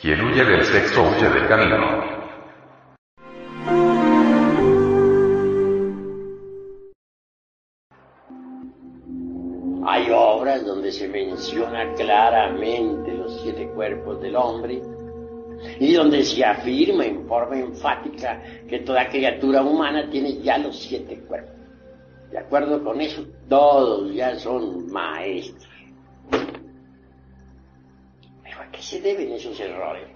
Quien huye del sexo huye del camino. Hay obras donde se menciona claramente los siete cuerpos del hombre y donde se afirma en forma enfática que toda criatura humana tiene ya los siete cuerpos. De acuerdo con eso, todos ya son maestros. Pero ¿a qué se deben esos errores?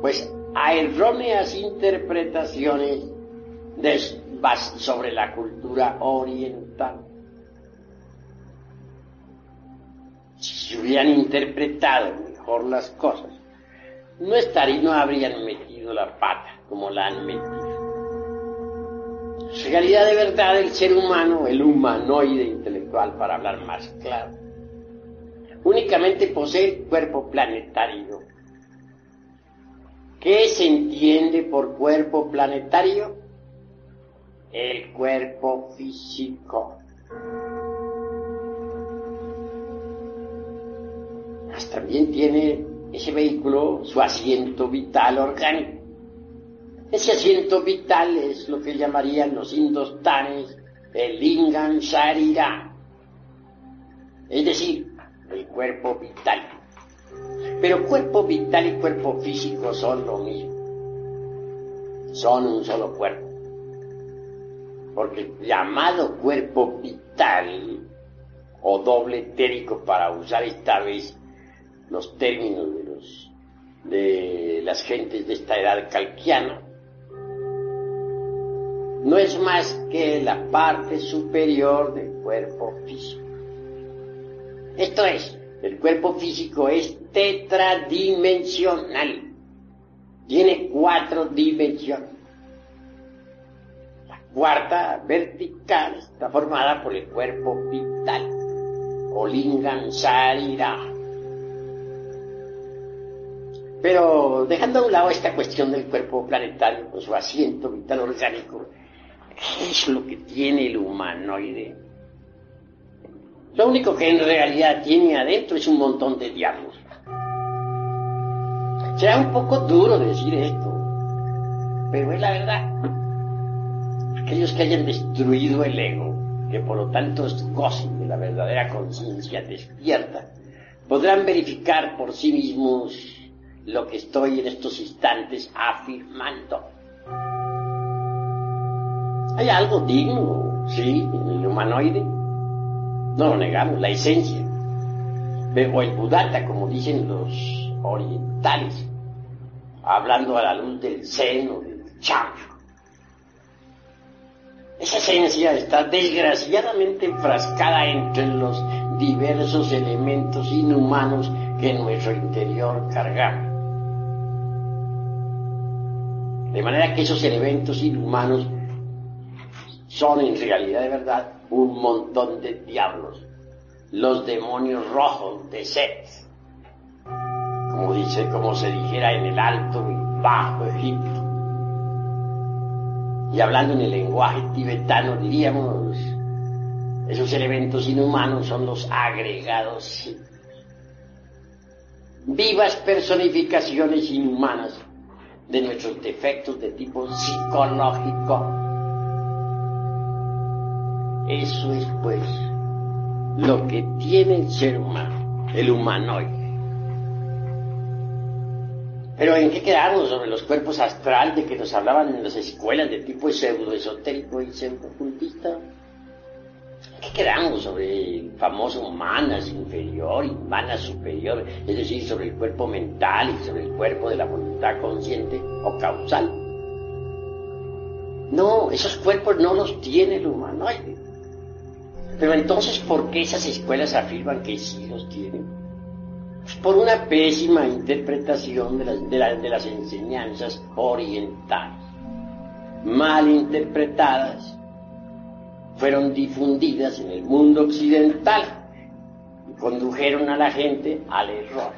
Pues a erróneas interpretaciones sobre la cultura oriental. Si se hubieran interpretado mejor las cosas, no estarían, no habrían metido la pata como la han metido. En realidad de verdad el ser humano, el humanoide intelectual para hablar más claro, únicamente posee cuerpo planetario. ¿Qué se entiende por cuerpo planetario? El cuerpo físico. también tiene ese vehículo su asiento vital orgánico. Ese asiento vital es lo que llamarían los indostanes el lingam sharira, es decir, el cuerpo vital. Pero cuerpo vital y cuerpo físico son lo mismo, son un solo cuerpo. Porque el llamado cuerpo vital o doble etérico para usar esta vez los términos de, los, de las gentes de esta edad calquiana, no es más que la parte superior del cuerpo físico. Esto es, el cuerpo físico es tetradimensional. Tiene cuatro dimensiones. La cuarta vertical está formada por el cuerpo vital, o lingam sarira pero dejando a un lado esta cuestión del cuerpo planetario con su asiento vital orgánico, ¿qué es lo que tiene el humanoide? Lo único que en realidad tiene adentro es un montón de diablos. Será un poco duro decir esto, pero es la verdad. Aquellos que hayan destruido el ego, que por lo tanto gocen de la verdadera conciencia despierta, podrán verificar por sí mismos lo que estoy en estos instantes afirmando. Hay algo digno, sí, en el humanoide. No lo negamos, la esencia. O el budata, como dicen los orientales, hablando a la luz del seno, del chancho. Esa esencia está desgraciadamente enfrascada entre los diversos elementos inhumanos que en nuestro interior cargamos. De manera que esos elementos inhumanos son en realidad de verdad un montón de diablos, los demonios rojos de Set, como dice, como se dijera en el alto y bajo Egipto. Y hablando en el lenguaje tibetano diríamos, esos elementos inhumanos son los agregados, vivas personificaciones inhumanas de nuestros defectos de tipo psicológico. Eso es pues lo que tiene el ser humano, el humanoide. Pero ¿en qué quedamos sobre los cuerpos astral de que nos hablaban en las escuelas de tipo pseudo esotérico y pseudo ocultista? ¿Qué quedamos sobre el famoso manas inferior y manas superior? Es decir, sobre el cuerpo mental y sobre el cuerpo de la voluntad consciente o causal. No, esos cuerpos no los tiene el humanoide. Pero entonces, ¿por qué esas escuelas afirman que sí los tienen? Pues por una pésima interpretación de las, de, de las enseñanzas orientales, mal interpretadas fueron difundidas en el mundo occidental y condujeron a la gente al error.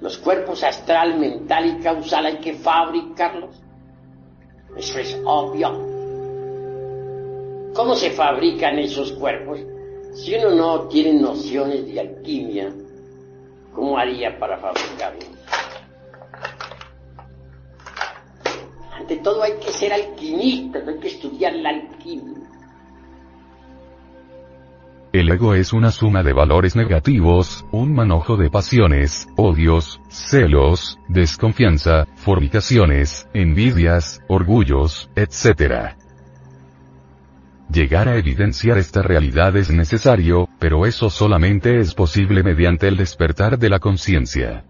Los cuerpos astral, mental y causal hay que fabricarlos. Eso es obvio. ¿Cómo se fabrican esos cuerpos? Si uno no tiene nociones de alquimia, ¿cómo haría para fabricarlo? Ante todo hay que ser alquimista, hay que estudiar la alquimia. El ego es una suma de valores negativos, un manojo de pasiones, odios, celos, desconfianza, fornicaciones, envidias, orgullos, etc. Llegar a evidenciar esta realidad es necesario, pero eso solamente es posible mediante el despertar de la conciencia.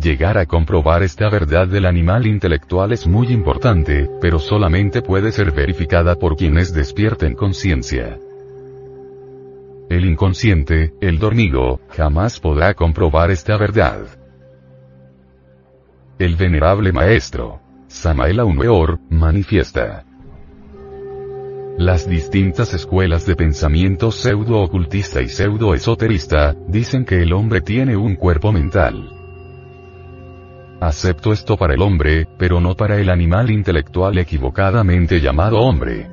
Llegar a comprobar esta verdad del animal intelectual es muy importante, pero solamente puede ser verificada por quienes despierten conciencia. El inconsciente, el dormido, jamás podrá comprobar esta verdad. El venerable maestro, Samael Aumeor, manifiesta. Las distintas escuelas de pensamiento pseudo-ocultista y pseudo-esoterista, dicen que el hombre tiene un cuerpo mental. Acepto esto para el hombre, pero no para el animal intelectual equivocadamente llamado hombre.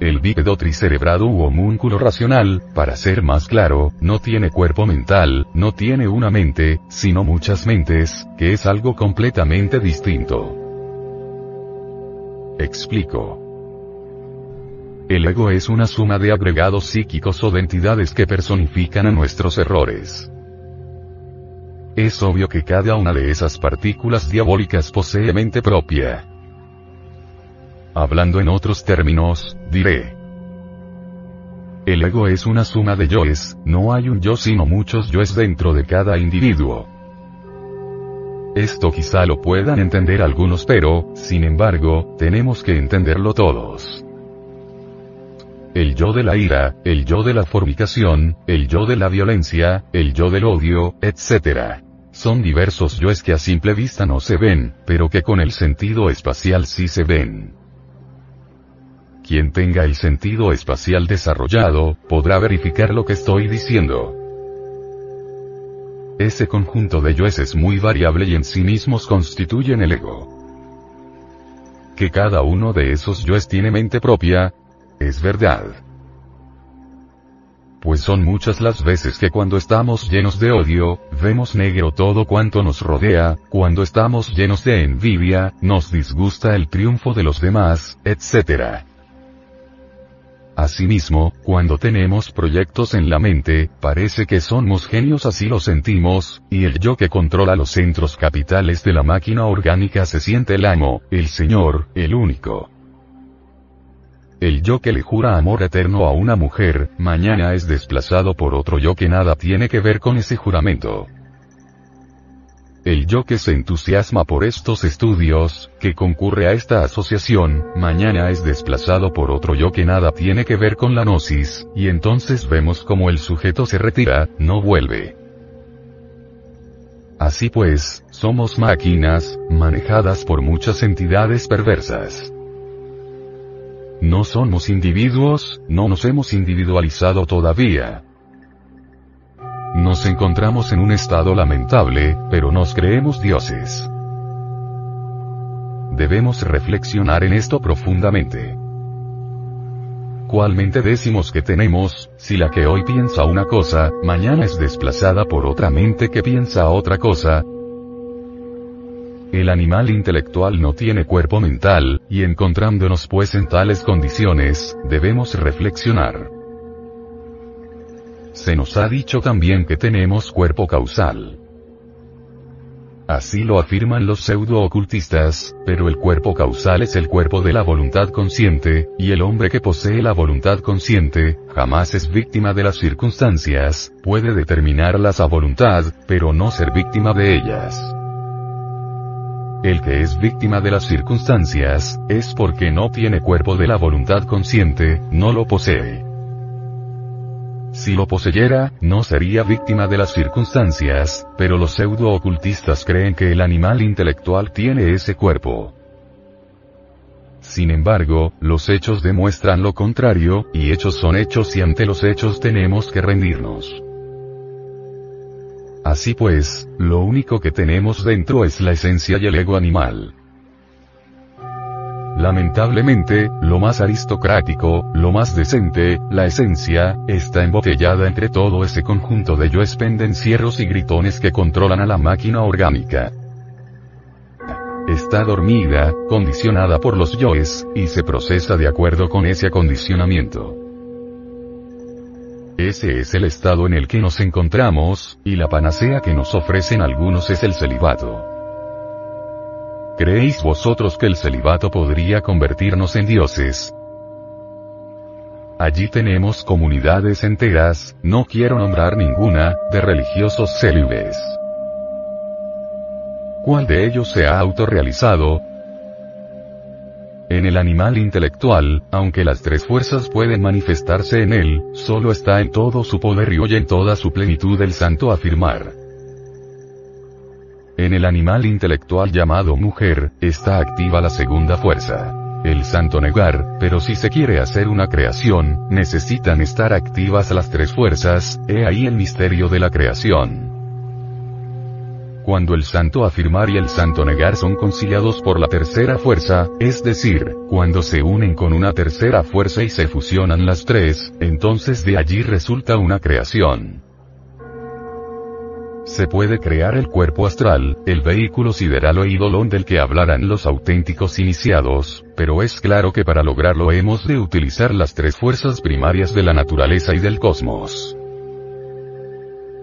El bípedo tricerebrado u homúnculo racional, para ser más claro, no tiene cuerpo mental, no tiene una mente, sino muchas mentes, que es algo completamente distinto. Explico. El ego es una suma de agregados psíquicos o de entidades que personifican a nuestros errores. Es obvio que cada una de esas partículas diabólicas posee mente propia. Hablando en otros términos, diré. El ego es una suma de yoes, no hay un yo sino muchos yoes dentro de cada individuo. Esto quizá lo puedan entender algunos pero, sin embargo, tenemos que entenderlo todos. El yo de la ira, el yo de la fornicación, el yo de la violencia, el yo del odio, etc. Son diversos yoes que a simple vista no se ven, pero que con el sentido espacial sí se ven. Quien tenga el sentido espacial desarrollado, podrá verificar lo que estoy diciendo. Ese conjunto de yoes es muy variable y en sí mismos constituyen el ego. Que cada uno de esos yoes tiene mente propia, es verdad. Pues son muchas las veces que cuando estamos llenos de odio, vemos negro todo cuanto nos rodea, cuando estamos llenos de envidia, nos disgusta el triunfo de los demás, etc. Asimismo, cuando tenemos proyectos en la mente, parece que somos genios así lo sentimos, y el yo que controla los centros capitales de la máquina orgánica se siente el amo, el señor, el único. El yo que le jura amor eterno a una mujer, mañana es desplazado por otro yo que nada tiene que ver con ese juramento. El yo que se entusiasma por estos estudios, que concurre a esta asociación, mañana es desplazado por otro yo que nada tiene que ver con la gnosis, y entonces vemos como el sujeto se retira, no vuelve. Así pues, somos máquinas, manejadas por muchas entidades perversas. No somos individuos, no nos hemos individualizado todavía. Nos encontramos en un estado lamentable, pero nos creemos dioses. Debemos reflexionar en esto profundamente. ¿Cuál mente decimos que tenemos, si la que hoy piensa una cosa, mañana es desplazada por otra mente que piensa otra cosa? El animal intelectual no tiene cuerpo mental, y encontrándonos pues en tales condiciones, debemos reflexionar. Se nos ha dicho también que tenemos cuerpo causal. Así lo afirman los pseudo-ocultistas, pero el cuerpo causal es el cuerpo de la voluntad consciente, y el hombre que posee la voluntad consciente, jamás es víctima de las circunstancias, puede determinarlas a voluntad, pero no ser víctima de ellas. El que es víctima de las circunstancias, es porque no tiene cuerpo de la voluntad consciente, no lo posee. Si lo poseyera, no sería víctima de las circunstancias, pero los pseudo-ocultistas creen que el animal intelectual tiene ese cuerpo. Sin embargo, los hechos demuestran lo contrario, y hechos son hechos y ante los hechos tenemos que rendirnos. Así pues, lo único que tenemos dentro es la esencia y el ego animal. Lamentablemente, lo más aristocrático, lo más decente, la esencia, está embotellada entre todo ese conjunto de yoes pendencieros y gritones que controlan a la máquina orgánica. Está dormida, condicionada por los yoes, y se procesa de acuerdo con ese acondicionamiento. Ese es el estado en el que nos encontramos, y la panacea que nos ofrecen algunos es el celibato. ¿Creéis vosotros que el celibato podría convertirnos en dioses? Allí tenemos comunidades enteras, no quiero nombrar ninguna, de religiosos célibes. ¿Cuál de ellos se ha autorrealizado? En el animal intelectual, aunque las tres fuerzas pueden manifestarse en él, solo está en todo su poder y oye en toda su plenitud el santo afirmar. En el animal intelectual llamado mujer, está activa la segunda fuerza. El santo negar, pero si se quiere hacer una creación, necesitan estar activas las tres fuerzas, he ahí el misterio de la creación. Cuando el santo afirmar y el santo negar son conciliados por la tercera fuerza, es decir, cuando se unen con una tercera fuerza y se fusionan las tres, entonces de allí resulta una creación. Se puede crear el cuerpo astral, el vehículo sideral o idolón del que hablarán los auténticos iniciados, pero es claro que para lograrlo hemos de utilizar las tres fuerzas primarias de la naturaleza y del cosmos.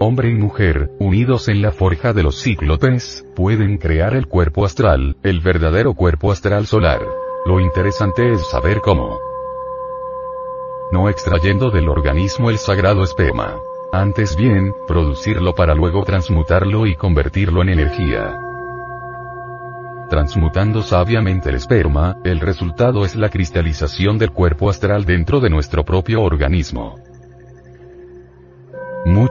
Hombre y mujer, unidos en la forja de los cíclopes, pueden crear el cuerpo astral, el verdadero cuerpo astral solar. Lo interesante es saber cómo. No extrayendo del organismo el sagrado esperma. Antes bien, producirlo para luego transmutarlo y convertirlo en energía. Transmutando sabiamente el esperma, el resultado es la cristalización del cuerpo astral dentro de nuestro propio organismo.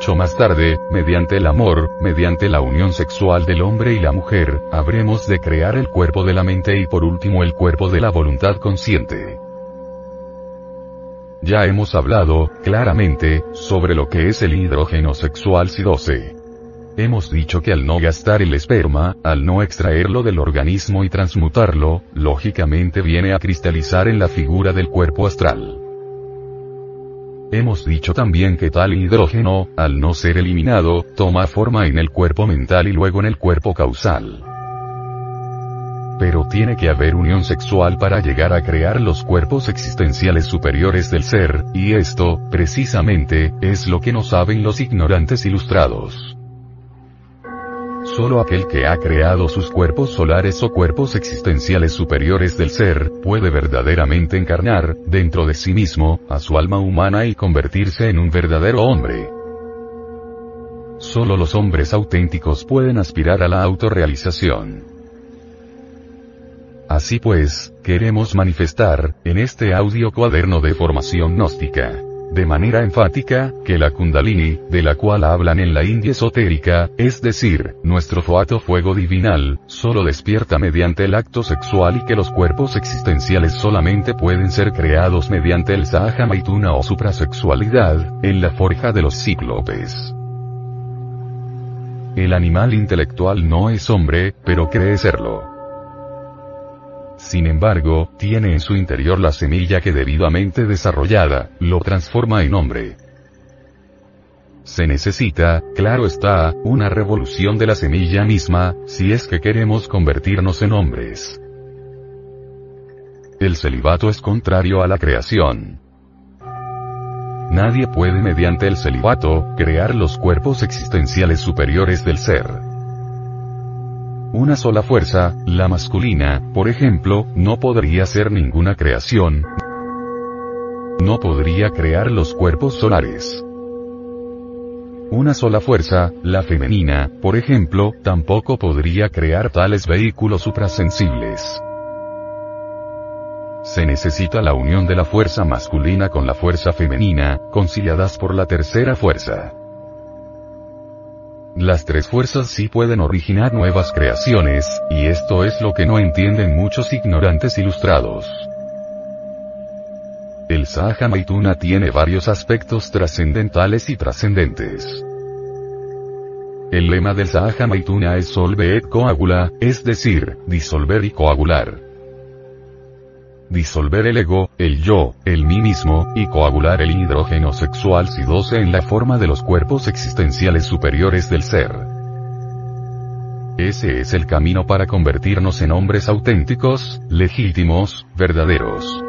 Mucho más tarde, mediante el amor, mediante la unión sexual del hombre y la mujer, habremos de crear el cuerpo de la mente y por último el cuerpo de la voluntad consciente. Ya hemos hablado, claramente, sobre lo que es el hidrógeno sexual SI12. Hemos dicho que al no gastar el esperma, al no extraerlo del organismo y transmutarlo, lógicamente viene a cristalizar en la figura del cuerpo astral. Hemos dicho también que tal hidrógeno, al no ser eliminado, toma forma en el cuerpo mental y luego en el cuerpo causal pero tiene que haber unión sexual para llegar a crear los cuerpos existenciales superiores del ser, y esto, precisamente, es lo que no saben los ignorantes ilustrados. Solo aquel que ha creado sus cuerpos solares o cuerpos existenciales superiores del ser, puede verdaderamente encarnar, dentro de sí mismo, a su alma humana y convertirse en un verdadero hombre. Solo los hombres auténticos pueden aspirar a la autorrealización. Así pues, queremos manifestar, en este audio cuaderno de formación gnóstica, de manera enfática, que la kundalini, de la cual hablan en la India esotérica, es decir, nuestro foato fuego divinal, solo despierta mediante el acto sexual y que los cuerpos existenciales solamente pueden ser creados mediante el sahaja maituna o suprasexualidad, en la forja de los cíclopes. El animal intelectual no es hombre, pero cree serlo. Sin embargo, tiene en su interior la semilla que debidamente desarrollada, lo transforma en hombre. Se necesita, claro está, una revolución de la semilla misma, si es que queremos convertirnos en hombres. El celibato es contrario a la creación. Nadie puede mediante el celibato, crear los cuerpos existenciales superiores del ser. Una sola fuerza, la masculina, por ejemplo, no podría ser ninguna creación. No podría crear los cuerpos solares. Una sola fuerza, la femenina, por ejemplo, tampoco podría crear tales vehículos suprasensibles. Se necesita la unión de la fuerza masculina con la fuerza femenina, conciliadas por la tercera fuerza. Las tres fuerzas sí pueden originar nuevas creaciones, y esto es lo que no entienden muchos ignorantes ilustrados. El Sahaja Maituna tiene varios aspectos trascendentales y trascendentes. El lema del Sahaja Maituna es solve et coagula, es decir, disolver y coagular. Disolver el ego, el yo, el mí mismo, y coagular el hidrógeno sexual SI12 en la forma de los cuerpos existenciales superiores del ser. Ese es el camino para convertirnos en hombres auténticos, legítimos, verdaderos.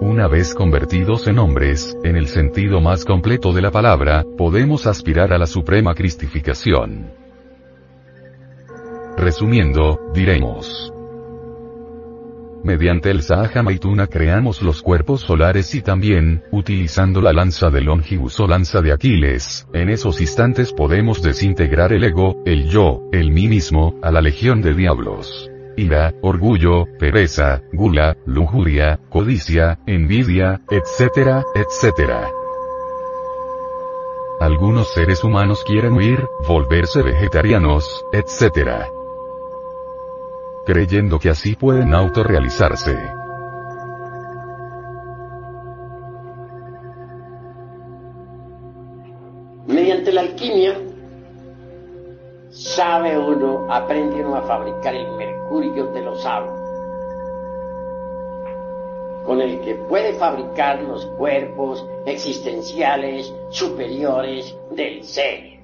Una vez convertidos en hombres, en el sentido más completo de la palabra, podemos aspirar a la suprema cristificación. Resumiendo, diremos. Mediante el Sahaja Maituna creamos los cuerpos solares y también, utilizando la lanza de Longibus o lanza de Aquiles, en esos instantes podemos desintegrar el ego, el yo, el mí mismo, a la legión de diablos. Ira, orgullo, pereza, gula, lujuria, codicia, envidia, etcétera, etcétera. Algunos seres humanos quieren huir, volverse vegetarianos, etcétera creyendo que así pueden autorrealizarse. Mediante la alquimia, sabe uno, aprende uno a fabricar el mercurio de los sabios, con el que puede fabricar los cuerpos existenciales superiores del ser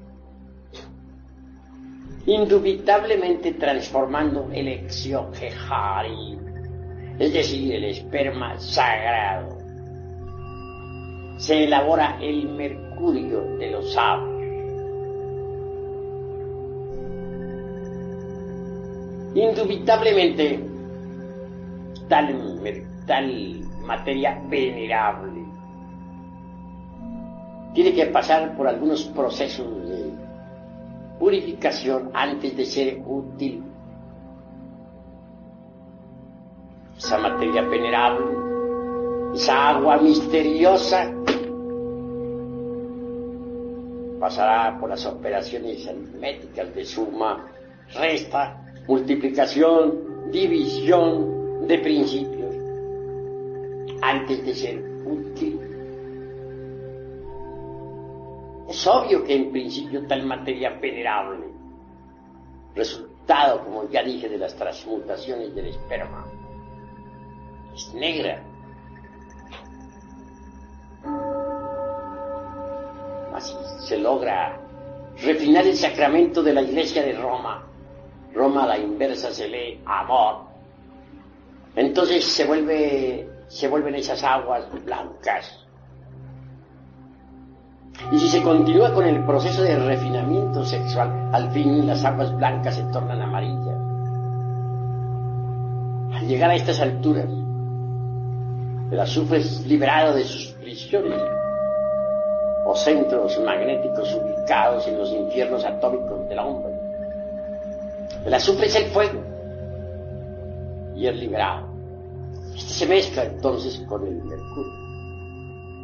indubitablemente transformando el exioquejari, es decir, el esperma sagrado. Se elabora el mercurio de los sabios. Indubitablemente, tal, tal materia venerable tiene que pasar por algunos procesos de purificación antes de ser útil. Esa materia venerable, esa agua misteriosa, pasará por las operaciones aritméticas de suma, resta, multiplicación, división de principios, antes de ser útil. Es obvio que en principio tal materia venerable, resultado, como ya dije, de las transmutaciones del esperma, es negra. Así se logra refinar el sacramento de la iglesia de Roma. Roma a la inversa se lee amor. Entonces se vuelve, se vuelven esas aguas blancas y si se continúa con el proceso de refinamiento sexual, al fin las aguas blancas se tornan amarillas. Al llegar a estas alturas, el azufre es liberado de sus prisiones o centros magnéticos ubicados en los infiernos atómicos del hombre. El azufre es el fuego y es liberado. Este se mezcla entonces con el mercurio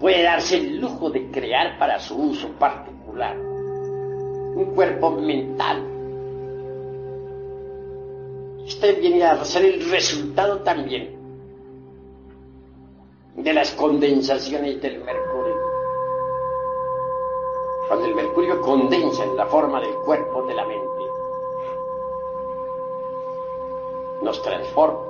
puede darse el lujo de crear para su uso particular un cuerpo mental. Este viene a ser el resultado también de las condensaciones del mercurio. Cuando el mercurio condensa en la forma del cuerpo de la mente, nos transforma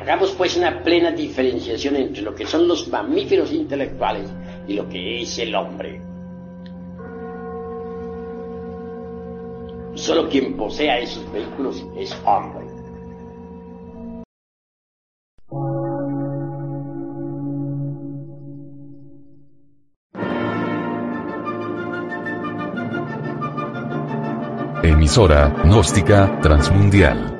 Hagamos pues una plena diferenciación entre lo que son los mamíferos intelectuales y lo que es el hombre. Solo quien posea esos vehículos es hombre. Emisora, gnóstica, transmundial.